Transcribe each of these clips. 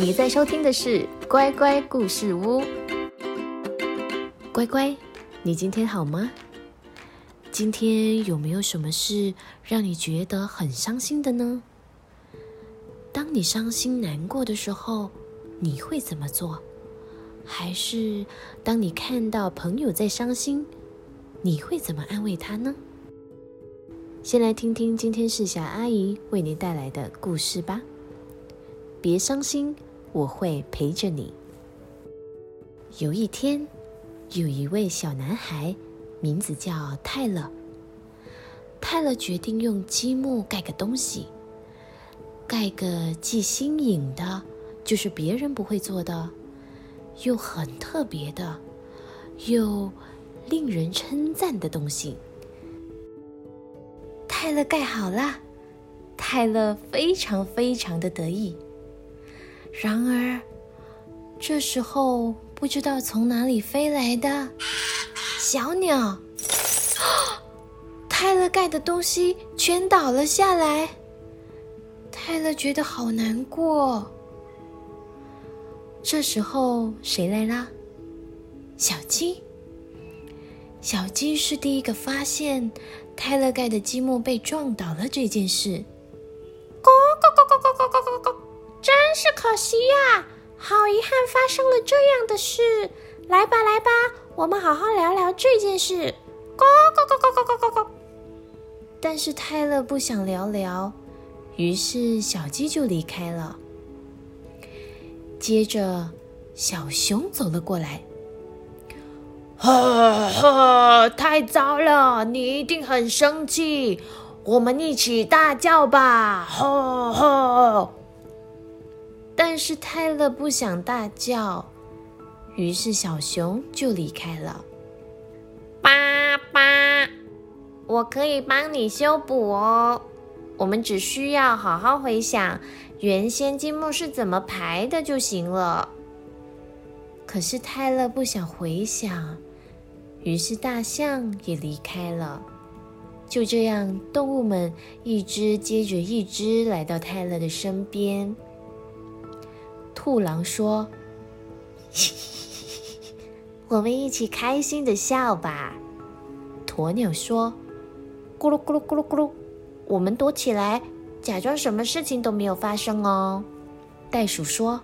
你在收听的是乖乖故事屋。乖乖，你今天好吗？今天有没有什么事让你觉得很伤心的呢？当你伤心难过的时候，你会怎么做？还是当你看到朋友在伤心，你会怎么安慰他呢？先来听听今天是小阿姨为你带来的故事吧。别伤心。我会陪着你。有一天，有一位小男孩，名字叫泰勒。泰勒决定用积木盖个东西，盖个既新颖的，就是别人不会做的，又很特别的，又令人称赞的东西。泰勒盖好了，泰勒非常非常的得意。然而，这时候不知道从哪里飞来的小鸟，泰勒盖的东西全倒了下来。泰勒觉得好难过。这时候谁来啦？小鸡。小鸡是第一个发现泰勒盖的积木被撞倒了这件事。咕咕咕咕咕真是可惜呀！好遗憾，发生了这样的事。来吧，来吧，我们好好聊聊这件事。咕咕咕咕咕咕咕咕。但是泰勒不想聊聊，于是小鸡就离开了。接着，小熊走了过来。呵呵，太糟了！你一定很生气，我们一起大叫吧！呵呵。但是泰勒不想大叫，于是小熊就离开了。爸爸，我可以帮你修补哦。我们只需要好好回想原先积木是怎么排的就行了。可是泰勒不想回想，于是大象也离开了。就这样，动物们一只接着一只来到泰勒的身边。兔狼说：“我们一起开心的笑吧。”鸵鸟说：“咕噜咕噜咕噜咕噜，我们躲起来，假装什么事情都没有发生哦。”袋鼠说：“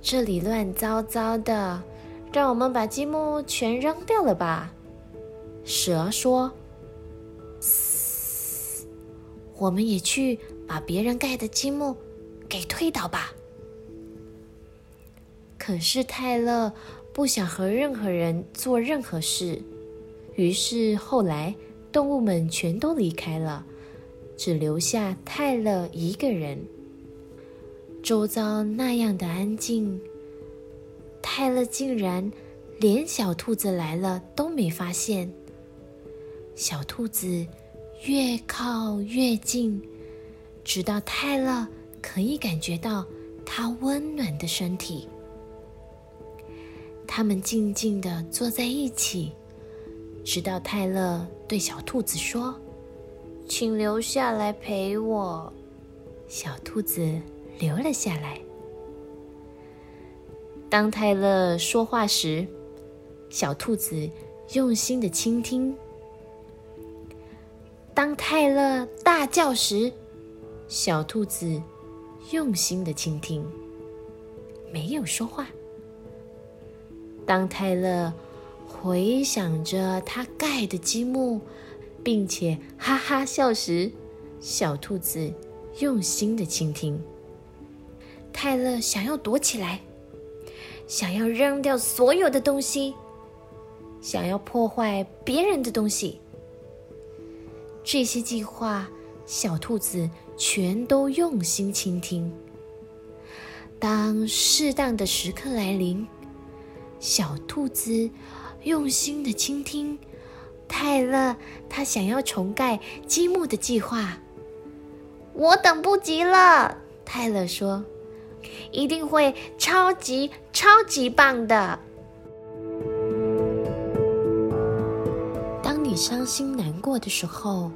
这里乱糟糟的，让我们把积木全扔掉了吧。”蛇说：“我们也去把别人盖的积木。”给推倒吧！可是泰勒不想和任何人做任何事，于是后来动物们全都离开了，只留下泰勒一个人。周遭那样的安静，泰勒竟然连小兔子来了都没发现。小兔子越靠越近，直到泰勒。可以感觉到它温暖的身体。他们静静地坐在一起，直到泰勒对小兔子说：“请留下来陪我。”小兔子留了下来。当泰勒说话时，小兔子用心地倾听；当泰勒大叫时，小兔子。用心的倾听，没有说话。当泰勒回想着他盖的积木，并且哈哈笑时，小兔子用心的倾听。泰勒想要躲起来，想要扔掉所有的东西，想要破坏别人的东西。这些计划，小兔子。全都用心倾听。当适当的时刻来临，小兔子用心的倾听泰勒，他想要重盖积木的计划。我等不及了，泰勒说：“一定会超级超级棒的。”当你伤心难过的时候，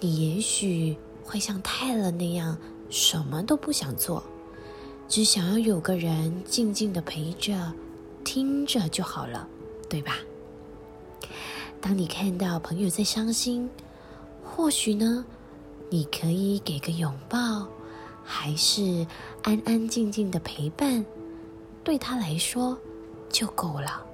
你也许。会像泰勒那样什么都不想做，只想要有个人静静的陪着、听着就好了，对吧？当你看到朋友在伤心，或许呢，你可以给个拥抱，还是安安静静的陪伴，对他来说就够了。